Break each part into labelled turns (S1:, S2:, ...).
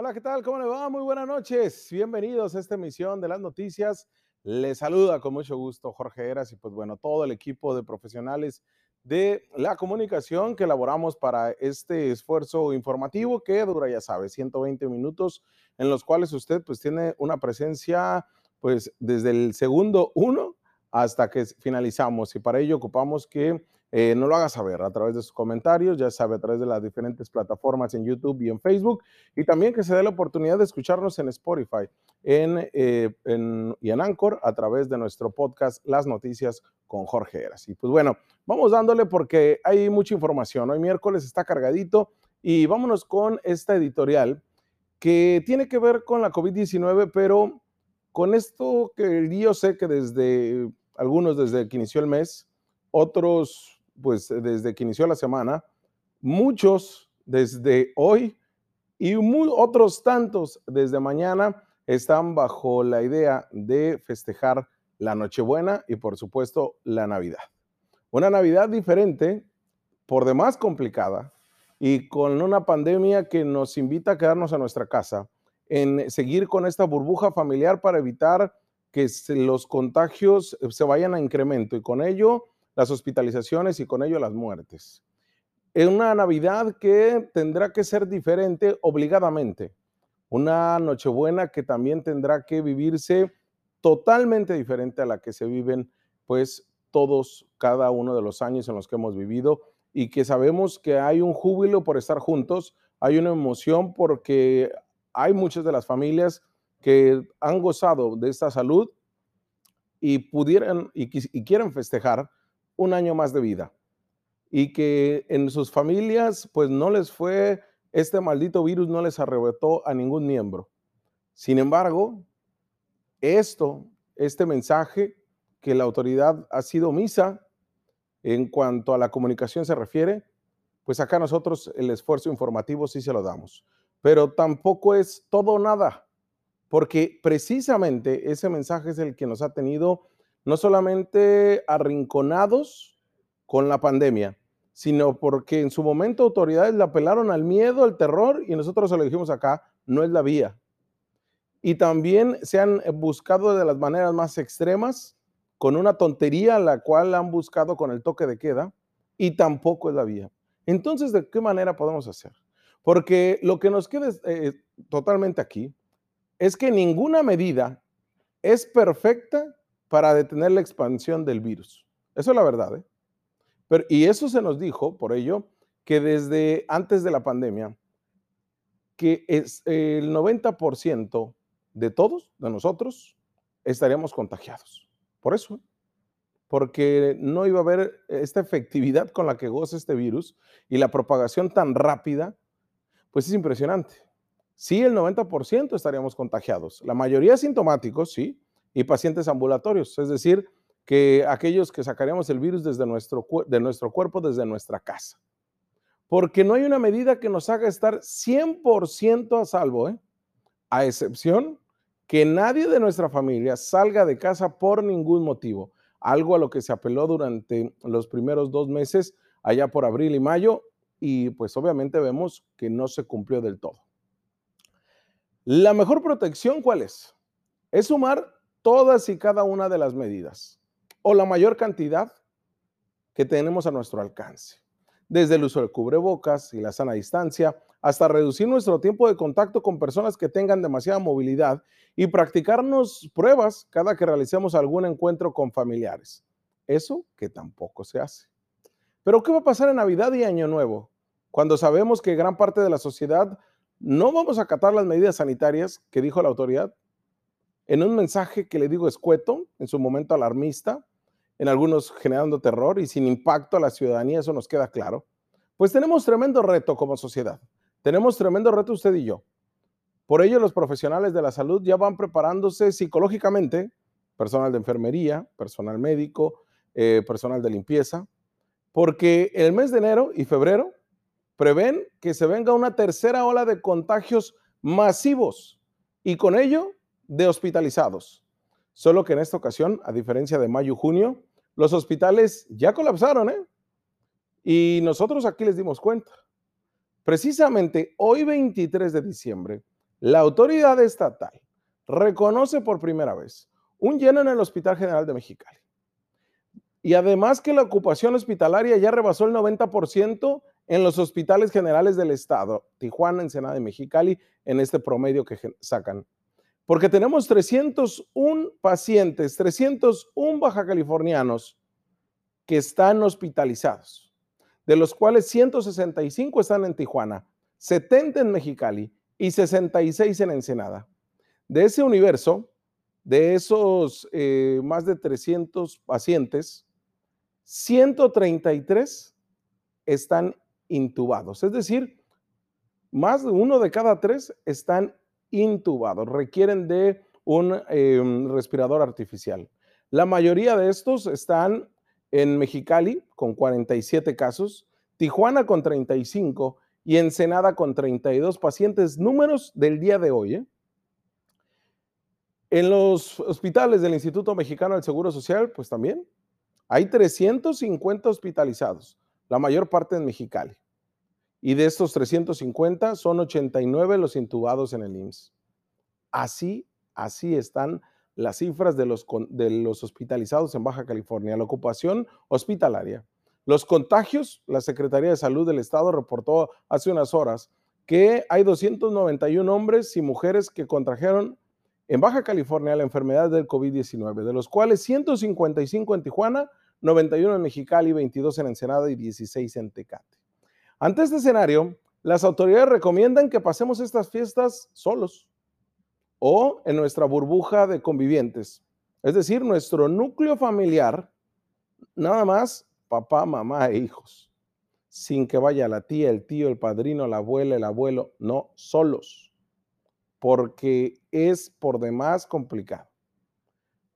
S1: Hola, ¿qué tal? ¿Cómo le va? Muy buenas noches. Bienvenidos a esta emisión de las noticias. Les saluda con mucho gusto Jorge Eras y pues bueno, todo el equipo de profesionales de la comunicación que elaboramos para este esfuerzo informativo que dura, ya sabe, 120 minutos en los cuales usted pues tiene una presencia pues desde el segundo uno hasta que finalizamos y para ello ocupamos que eh, no lo haga saber a través de sus comentarios, ya sabe, a través de las diferentes plataformas en YouTube y en Facebook, y también que se dé la oportunidad de escucharnos en Spotify en, eh, en, y en Anchor a través de nuestro podcast Las Noticias con Jorge Eras. Y pues bueno, vamos dándole porque hay mucha información. Hoy miércoles está cargadito y vámonos con esta editorial que tiene que ver con la COVID-19, pero con esto que yo sé que desde algunos desde que inició el mes, otros pues desde que inició la semana, muchos desde hoy y otros tantos desde mañana están bajo la idea de festejar la Nochebuena y por supuesto la Navidad. Una Navidad diferente, por demás complicada y con una pandemia que nos invita a quedarnos a nuestra casa, en seguir con esta burbuja familiar para evitar que los contagios se vayan a incremento y con ello las hospitalizaciones y con ello las muertes. Es una Navidad que tendrá que ser diferente obligadamente. Una Nochebuena que también tendrá que vivirse totalmente diferente a la que se viven, pues, todos, cada uno de los años en los que hemos vivido y que sabemos que hay un júbilo por estar juntos, hay una emoción porque hay muchas de las familias que han gozado de esta salud y pudieran y quieren festejar un año más de vida y que en sus familias pues no les fue, este maldito virus no les arrebató a ningún miembro. Sin embargo, esto, este mensaje que la autoridad ha sido omisa en cuanto a la comunicación se refiere, pues acá nosotros el esfuerzo informativo sí se lo damos. Pero tampoco es todo o nada, porque precisamente ese mensaje es el que nos ha tenido no solamente arrinconados con la pandemia, sino porque en su momento autoridades le apelaron al miedo, al terror, y nosotros se lo dijimos acá, no es la vía. Y también se han buscado de las maneras más extremas, con una tontería la cual han buscado con el toque de queda, y tampoco es la vía. Entonces, ¿de qué manera podemos hacer? Porque lo que nos queda eh, totalmente aquí es que ninguna medida es perfecta para detener la expansión del virus. Eso es la verdad. ¿eh? Pero, y eso se nos dijo, por ello, que desde antes de la pandemia, que es el 90% de todos, de nosotros, estaríamos contagiados. Por eso, ¿eh? porque no iba a haber esta efectividad con la que goza este virus y la propagación tan rápida, pues es impresionante. Sí, el 90% estaríamos contagiados. La mayoría sintomáticos, sí, y pacientes ambulatorios, es decir, que aquellos que sacaríamos el virus desde nuestro, de nuestro cuerpo, desde nuestra casa. Porque no hay una medida que nos haga estar 100% a salvo, ¿eh? a excepción que nadie de nuestra familia salga de casa por ningún motivo, algo a lo que se apeló durante los primeros dos meses, allá por abril y mayo, y pues obviamente vemos que no se cumplió del todo. La mejor protección, ¿cuál es? Es sumar todas y cada una de las medidas o la mayor cantidad que tenemos a nuestro alcance, desde el uso del cubrebocas y la sana distancia, hasta reducir nuestro tiempo de contacto con personas que tengan demasiada movilidad y practicarnos pruebas cada que realicemos algún encuentro con familiares. Eso que tampoco se hace. Pero ¿qué va a pasar en Navidad y Año Nuevo? Cuando sabemos que gran parte de la sociedad no vamos a acatar las medidas sanitarias que dijo la autoridad en un mensaje que le digo escueto, en su momento alarmista, en algunos generando terror y sin impacto a la ciudadanía, eso nos queda claro, pues tenemos tremendo reto como sociedad. Tenemos tremendo reto usted y yo. Por ello, los profesionales de la salud ya van preparándose psicológicamente, personal de enfermería, personal médico, eh, personal de limpieza, porque el mes de enero y febrero prevén que se venga una tercera ola de contagios masivos y con ello de hospitalizados. Solo que en esta ocasión, a diferencia de mayo y junio, los hospitales ya colapsaron, ¿eh? Y nosotros aquí les dimos cuenta. Precisamente hoy 23 de diciembre la autoridad estatal reconoce por primera vez un lleno en el Hospital General de Mexicali. Y además que la ocupación hospitalaria ya rebasó el 90% en los hospitales generales del estado, Tijuana, Ensenada y Mexicali, en este promedio que sacan. Porque tenemos 301 pacientes, 301 baja californianos que están hospitalizados, de los cuales 165 están en Tijuana, 70 en Mexicali y 66 en Ensenada. De ese universo, de esos eh, más de 300 pacientes, 133 están intubados, es decir, más de uno de cada tres están intubados, requieren de un em, respirador artificial. La mayoría de estos están en Mexicali con 47 casos, Tijuana con 35 y Ensenada con 32 pacientes, números del día de hoy. ¿eh? En los hospitales del Instituto Mexicano del Seguro Social, pues también hay 350 hospitalizados, la mayor parte en Mexicali. Y de estos 350 son 89 los intubados en el IMSS. Así, así están las cifras de los, hospitalizados en Baja California, la ocupación hospitalaria. Los contagios, la Secretaría de Salud del Estado reportó hace unas horas que hay 291 hombres y mujeres que contrajeron en Baja California la enfermedad del COVID-19, de los cuales 155 en Tijuana, 91 en Mexicali, 22 en Ensenada y 16 en Tecate. Ante este escenario, las autoridades recomiendan que pasemos estas fiestas solos o en nuestra burbuja de convivientes, es decir, nuestro núcleo familiar, nada más papá, mamá e hijos, sin que vaya la tía, el tío, el padrino, la abuela, el abuelo, no, solos, porque es por demás complicado.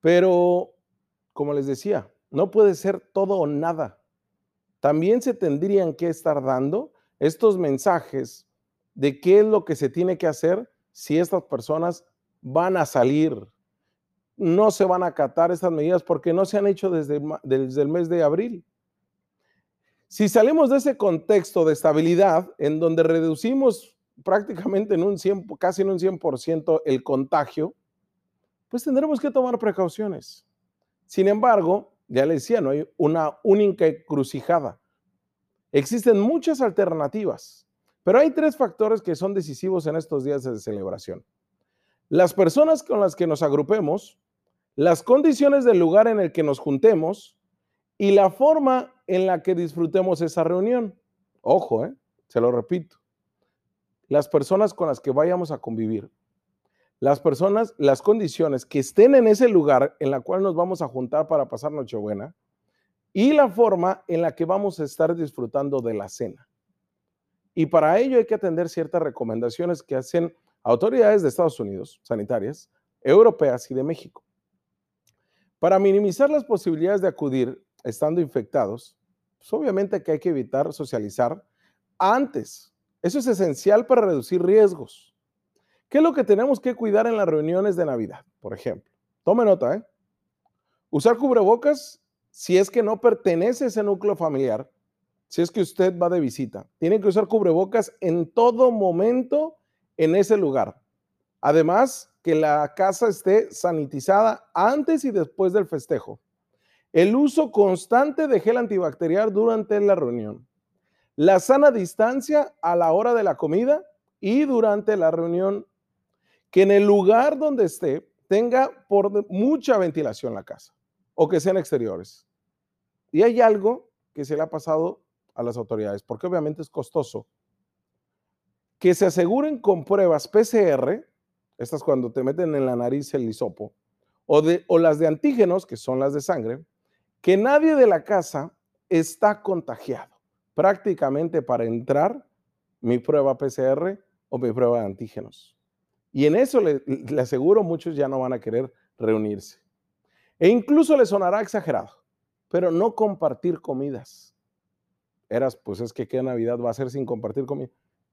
S1: Pero, como les decía, no puede ser todo o nada. También se tendrían que estar dando estos mensajes de qué es lo que se tiene que hacer si estas personas van a salir. No se van a acatar estas medidas porque no se han hecho desde, el mes de abril. Si salimos de ese contexto de estabilidad, en donde reducimos prácticamente en un 100, casi en un 100% el contagio, pues tendremos que tomar precauciones. Sin embargo, ya le decía, no hay una única encrucijada. Existen muchas alternativas, pero hay tres factores que son decisivos en estos días de celebración. Las personas con las que nos agrupemos, las condiciones del lugar en el que nos juntemos y la forma en la que disfrutemos esa reunión. Ojo, ¿eh? se lo repito. Las personas con las que vayamos a convivir, las personas, las condiciones que estén en ese lugar en la cual nos vamos a juntar para pasar Nochebuena y la forma en la que vamos a estar disfrutando de la cena. Y para ello hay que atender ciertas recomendaciones que hacen autoridades de Estados Unidos, sanitarias, europeas y de México. Para minimizar las posibilidades de acudir estando infectados, pues obviamente que hay que evitar socializar antes. Eso es esencial para reducir riesgos. ¿Qué es lo que tenemos que cuidar en las reuniones de Navidad, por ejemplo? Tome nota, ¿eh? Usar cubrebocas si es que no pertenece a ese núcleo familiar, si es que usted va de visita. Tiene que usar cubrebocas en todo momento en ese lugar. Además, que la casa esté sanitizada antes y después del festejo. El uso constante de gel antibacterial durante la reunión. La sana distancia a la hora de la comida y durante la reunión. Que en el lugar donde esté tenga por mucha ventilación la casa o que sean exteriores. Y hay algo que se le ha pasado a las autoridades, porque obviamente es costoso. Que se aseguren con pruebas PCR, estas cuando te meten en la nariz el hisopo, o, de, o las de antígenos, que son las de sangre, que nadie de la casa está contagiado. Prácticamente para entrar, mi prueba PCR o mi prueba de antígenos. Y en eso le, aseguro muchos ya no van a querer reunirse. E incluso le sonará exagerado, pero no compartir comidas. Eras, pues es que qué Navidad va a ser sin compartir comida.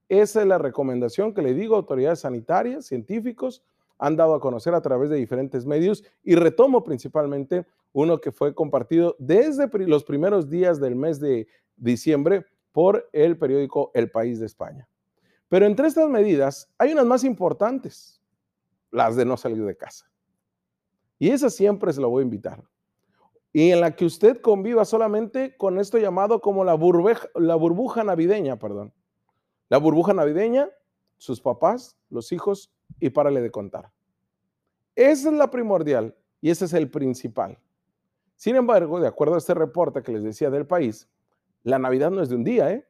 S1: Esa es la recomendación que le digo a autoridades sanitarias, científicos, han dado a conocer a través de diferentes medios y retomo principalmente uno que fue compartido desde los primeros días del mes de diciembre por el periódico El País de España. Pero entre estas medidas hay unas más importantes, las de no salir de casa. Y esa siempre se lo voy a invitar. Y en la que usted conviva solamente con esto llamado como la burbuja, la burbuja navideña, perdón. La burbuja navideña, sus papás, los hijos y párale de contar. Esa es la primordial y ese es el principal. Sin embargo, de acuerdo a este reporte que les decía del país, la Navidad no es de un día, ¿eh?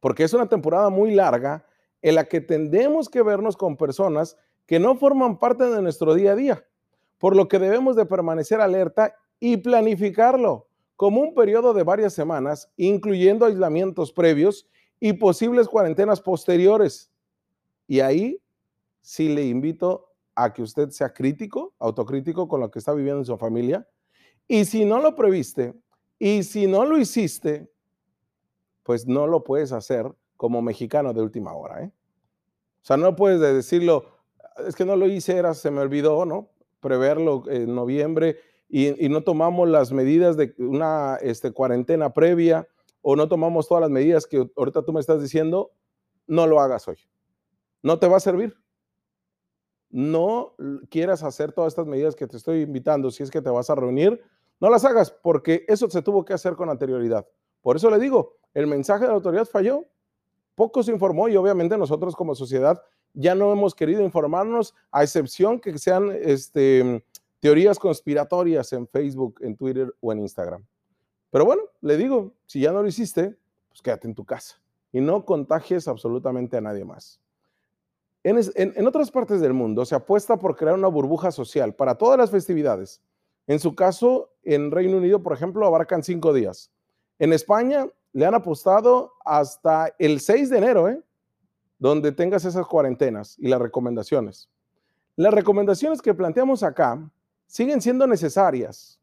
S1: porque es una temporada muy larga en la que tendemos que vernos con personas que no forman parte de nuestro día a día, por lo que debemos de permanecer alerta y planificarlo como un periodo de varias semanas, incluyendo aislamientos previos y posibles cuarentenas posteriores. Y ahí sí le invito a que usted sea crítico, autocrítico con lo que está viviendo en su familia. Y si no lo previste y si no lo hiciste, pues no lo puedes hacer como mexicano de última hora. ¿eh? O sea, no puedes decirlo, es que no lo hice, era, se me olvidó, ¿no? Preverlo en noviembre y, no tomamos las medidas de una este, cuarentena previa o no tomamos todas las medidas que ahorita tú me estás diciendo, no lo hagas hoy. No te va a servir. No quieras hacer todas estas medidas que te estoy invitando, si es que te vas a reunir, no las hagas porque eso se tuvo que hacer con anterioridad. Por eso le digo, el mensaje de la autoridad falló, poco se informó y obviamente nosotros como sociedad ya no hemos querido informarnos, a excepción que sean este, teorías conspiratorias en Facebook, en Twitter o en Instagram. Pero bueno, le digo, si ya no lo hiciste, pues quédate en tu casa y no contagies absolutamente a nadie más. En, en, otras partes del mundo se apuesta por crear una burbuja social para todas las festividades. En su caso, en Reino Unido, por ejemplo, abarcan cinco días. En España le han apostado hasta el 6 de enero, ¿eh? donde tengas esas cuarentenas y las recomendaciones. Las recomendaciones que planteamos acá siguen siendo necesarias,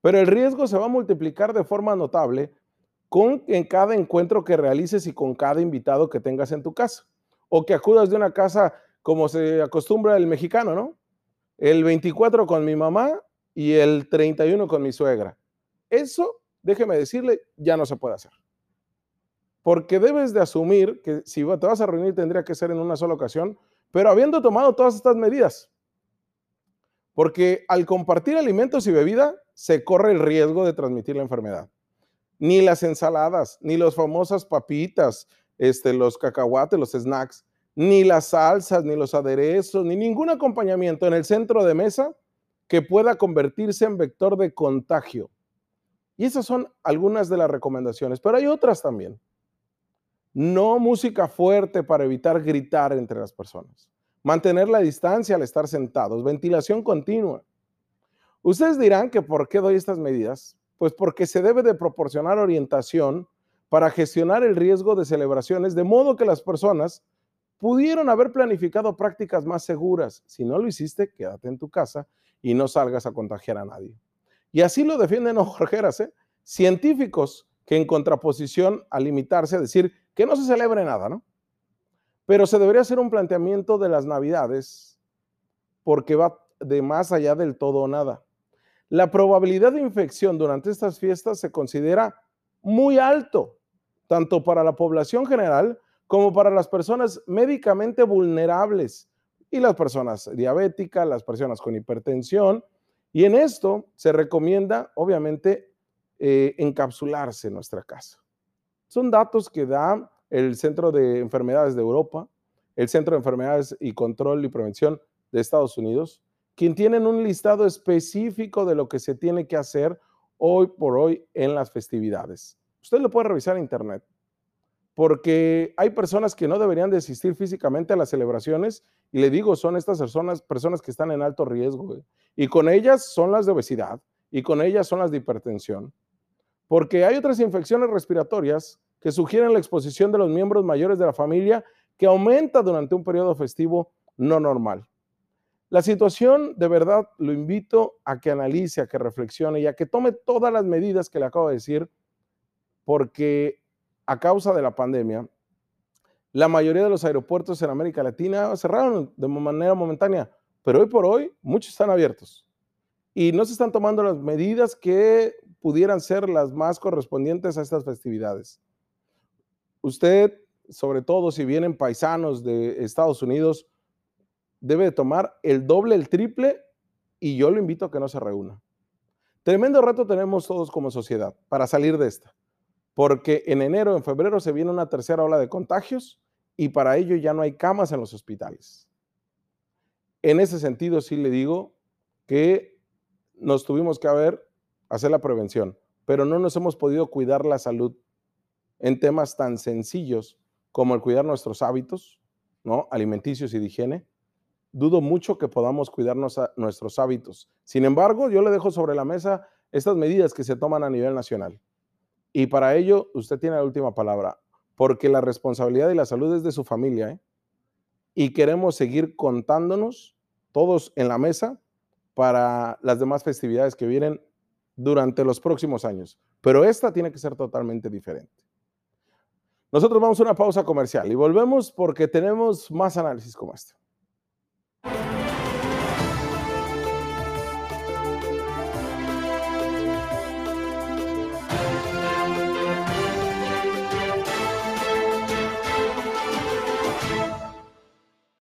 S1: pero el riesgo se va a multiplicar de forma notable con en cada encuentro que realices y con cada invitado que tengas en tu casa o que acudas de una casa como se acostumbra el mexicano, ¿no? El 24 con mi mamá y el 31 con mi suegra. Eso déjeme decirle, ya no se puede hacer. Porque debes de asumir que si te vas a reunir tendría que ser en una sola ocasión, pero habiendo tomado todas estas medidas. Porque al compartir alimentos y bebida se corre el riesgo de transmitir la enfermedad. Ni las ensaladas, ni las famosas papitas, este, los cacahuates, los snacks, ni las salsas, ni los aderezos, ni ningún acompañamiento en el centro de mesa que pueda convertirse en vector de contagio. Y esas son algunas de las recomendaciones, pero hay otras también. No música fuerte para evitar gritar entre las personas. Mantener la distancia al estar sentados. Ventilación continua. Ustedes dirán que por qué doy estas medidas. Pues porque se debe de proporcionar orientación para gestionar el riesgo de celebraciones, de modo que las personas pudieron haber planificado prácticas más seguras. Si no lo hiciste, quédate en tu casa y no salgas a contagiar a nadie. Y así lo defienden Jorgeras, ¿eh? científicos que en contraposición a limitarse a decir que no se celebre nada, ¿no? Pero se debería hacer un planteamiento de las navidades porque va de más allá del todo o nada. La probabilidad de infección durante estas fiestas se considera muy alto, tanto para la población general como para las personas médicamente vulnerables y las personas diabéticas, las personas con hipertensión y en esto se recomienda, obviamente, eh, encapsularse en nuestra casa. Son datos que da el Centro de Enfermedades de Europa, el Centro de Enfermedades y Control y Prevención de Estados Unidos, quien tienen un listado específico de lo que se tiene que hacer hoy por hoy en las festividades. Usted lo puede revisar en internet porque hay personas que no deberían de asistir físicamente a las celebraciones y le digo, son estas personas, personas que están en alto riesgo y con ellas son las de obesidad y con ellas son las de hipertensión, porque hay otras infecciones respiratorias que sugieren la exposición de los miembros mayores de la familia que aumenta durante un periodo festivo no normal. La situación, de verdad, lo invito a que analice, a que reflexione y a que tome todas las medidas que le acabo de decir, porque a causa de la pandemia, la mayoría de los aeropuertos en América Latina cerraron de manera momentánea, pero hoy por hoy muchos están abiertos y no se están tomando las medidas que pudieran ser las más correspondientes a estas festividades. Usted sobre todo si vienen paisanos de Estados Unidos, debe tomar el doble, el triple, y yo lo invito a que no se reúna. Tremendo reto tenemos todos como sociedad para salir de esta, porque en enero, en febrero se viene una tercera ola de contagios y para ello ya no hay camas en los hospitales. En ese sentido, sí le digo que nos tuvimos que haber, hacer la prevención, pero no nos hemos podido cuidar la salud en temas tan sencillos como el cuidar nuestros hábitos, ¿no? alimenticios y de higiene, dudo mucho que podamos cuidarnos nuestros hábitos. Sin embargo, yo le dejo sobre la mesa estas medidas que se toman a nivel nacional. Y para ello, usted tiene la última palabra, porque la responsabilidad y la salud es de su familia. ¿eh? Y queremos seguir contándonos todos en la mesa para las demás festividades que vienen durante los próximos años. Pero esta tiene que ser totalmente diferente. Nosotros vamos a una pausa comercial y volvemos porque tenemos más análisis como este.